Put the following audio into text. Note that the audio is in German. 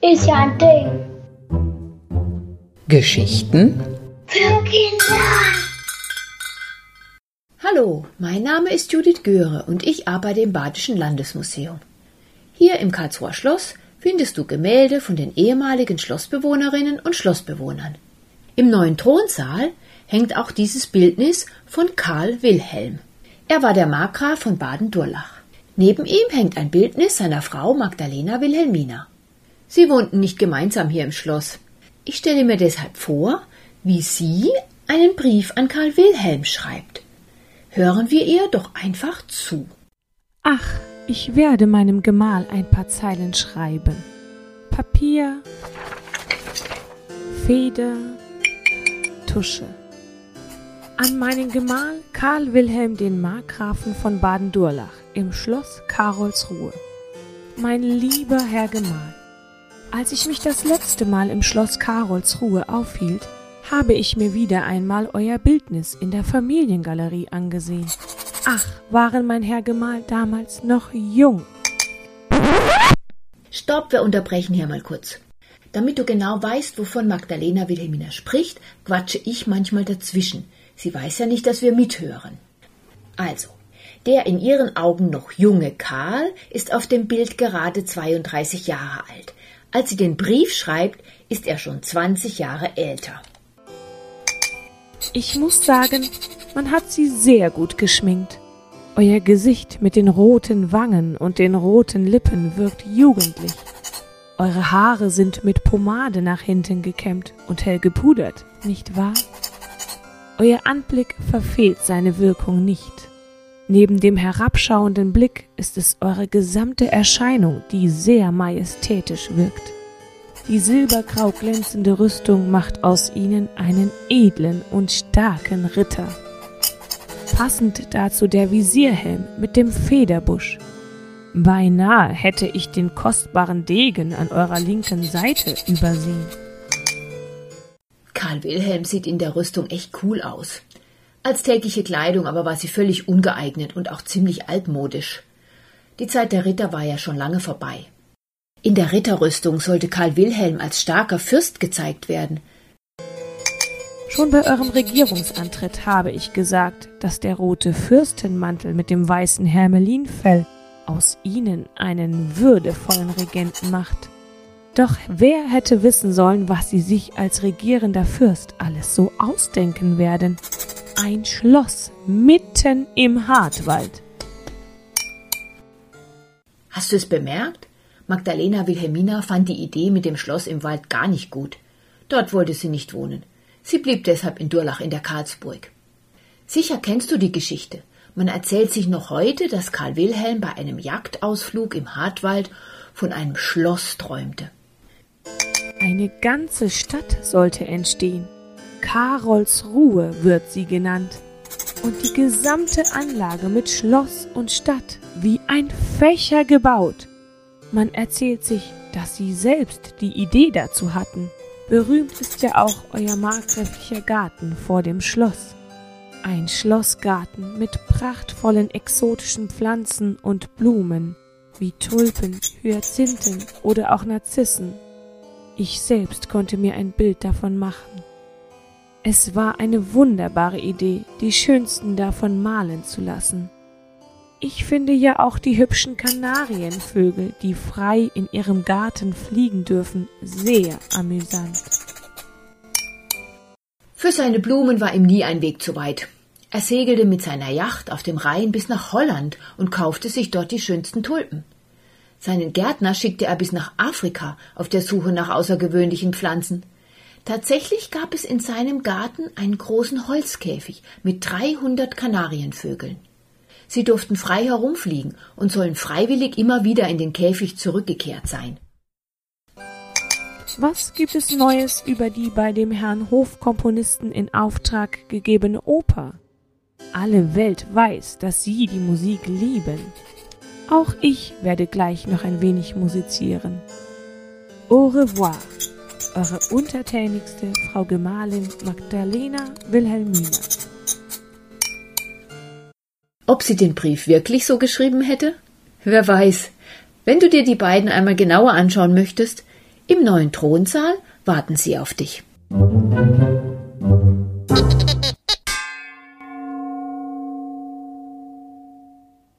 Ist ja ein Ding. Geschichten Für Kinder. Hallo, mein Name ist Judith Göre und ich arbeite im Badischen Landesmuseum. Hier im Karlsruher Schloss findest du Gemälde von den ehemaligen Schlossbewohnerinnen und Schlossbewohnern. Im neuen Thronsaal hängt auch dieses Bildnis von Karl Wilhelm. Er war der Markgraf von Baden-Durlach. Neben ihm hängt ein Bildnis seiner Frau Magdalena Wilhelmina. Sie wohnten nicht gemeinsam hier im Schloss. Ich stelle mir deshalb vor, wie sie einen Brief an Karl Wilhelm schreibt. Hören wir ihr doch einfach zu. Ach, ich werde meinem Gemahl ein paar Zeilen schreiben. Papier, Feder, Tusche. An meinen Gemahl Karl Wilhelm den Markgrafen von Baden-Durlach im Schloss Karolsruhe. Mein lieber Herr Gemahl, als ich mich das letzte Mal im Schloss Karolsruhe aufhielt, habe ich mir wieder einmal euer Bildnis in der Familiengalerie angesehen. Ach, waren mein Herr Gemahl damals noch jung. Stopp, wir unterbrechen hier mal kurz. Damit du genau weißt, wovon Magdalena Wilhelmina spricht, quatsche ich manchmal dazwischen. Sie weiß ja nicht, dass wir mithören. Also, der in ihren Augen noch junge Karl ist auf dem Bild gerade 32 Jahre alt. Als sie den Brief schreibt, ist er schon 20 Jahre älter. Ich muss sagen, man hat sie sehr gut geschminkt. Euer Gesicht mit den roten Wangen und den roten Lippen wirkt jugendlich. Eure Haare sind mit Pomade nach hinten gekämmt und hell gepudert, nicht wahr? Euer Anblick verfehlt seine Wirkung nicht. Neben dem herabschauenden Blick ist es eure gesamte Erscheinung, die sehr majestätisch wirkt. Die silbergrau glänzende Rüstung macht aus ihnen einen edlen und starken Ritter. Passend dazu der Visierhelm mit dem Federbusch. Beinahe hätte ich den kostbaren Degen an eurer linken Seite übersehen. Karl Wilhelm sieht in der Rüstung echt cool aus. Als tägliche Kleidung aber war sie völlig ungeeignet und auch ziemlich altmodisch. Die Zeit der Ritter war ja schon lange vorbei. In der Ritterrüstung sollte Karl Wilhelm als starker Fürst gezeigt werden. Schon bei eurem Regierungsantritt habe ich gesagt, dass der rote Fürstenmantel mit dem weißen Hermelinfell aus ihnen einen würdevollen Regenten macht. Doch wer hätte wissen sollen, was sie sich als regierender Fürst alles so ausdenken werden? Ein Schloss mitten im Hartwald. Hast du es bemerkt? Magdalena Wilhelmina fand die Idee mit dem Schloss im Wald gar nicht gut. Dort wollte sie nicht wohnen. Sie blieb deshalb in Durlach in der Karlsburg. Sicher kennst du die Geschichte. Man erzählt sich noch heute, dass Karl Wilhelm bei einem Jagdausflug im Hartwald von einem Schloss träumte. Eine ganze Stadt sollte entstehen. Karolsruhe wird sie genannt. Und die gesamte Anlage mit Schloss und Stadt wie ein Fächer gebaut. Man erzählt sich, dass sie selbst die Idee dazu hatten. Berühmt ist ja auch euer markgräflicher Garten vor dem Schloss. Ein Schlossgarten mit prachtvollen exotischen Pflanzen und Blumen, wie Tulpen, Hyazinthen oder auch Narzissen. Ich selbst konnte mir ein Bild davon machen. Es war eine wunderbare Idee, die schönsten davon malen zu lassen. Ich finde ja auch die hübschen Kanarienvögel, die frei in ihrem Garten fliegen dürfen, sehr amüsant. Für seine Blumen war ihm nie ein Weg zu weit. Er segelte mit seiner Yacht auf dem Rhein bis nach Holland und kaufte sich dort die schönsten Tulpen. Seinen Gärtner schickte er bis nach Afrika auf der Suche nach außergewöhnlichen Pflanzen. Tatsächlich gab es in seinem Garten einen großen Holzkäfig mit 300 Kanarienvögeln. Sie durften frei herumfliegen und sollen freiwillig immer wieder in den Käfig zurückgekehrt sein. Was gibt es Neues über die bei dem Herrn Hofkomponisten in Auftrag gegebene Oper? Alle Welt weiß, dass Sie die Musik lieben. Auch ich werde gleich noch ein wenig musizieren. Au revoir, eure untertänigste Frau Gemahlin Magdalena Wilhelmina. Ob sie den Brief wirklich so geschrieben hätte? Wer weiß. Wenn du dir die beiden einmal genauer anschauen möchtest, im neuen Thronsaal warten sie auf dich. Musik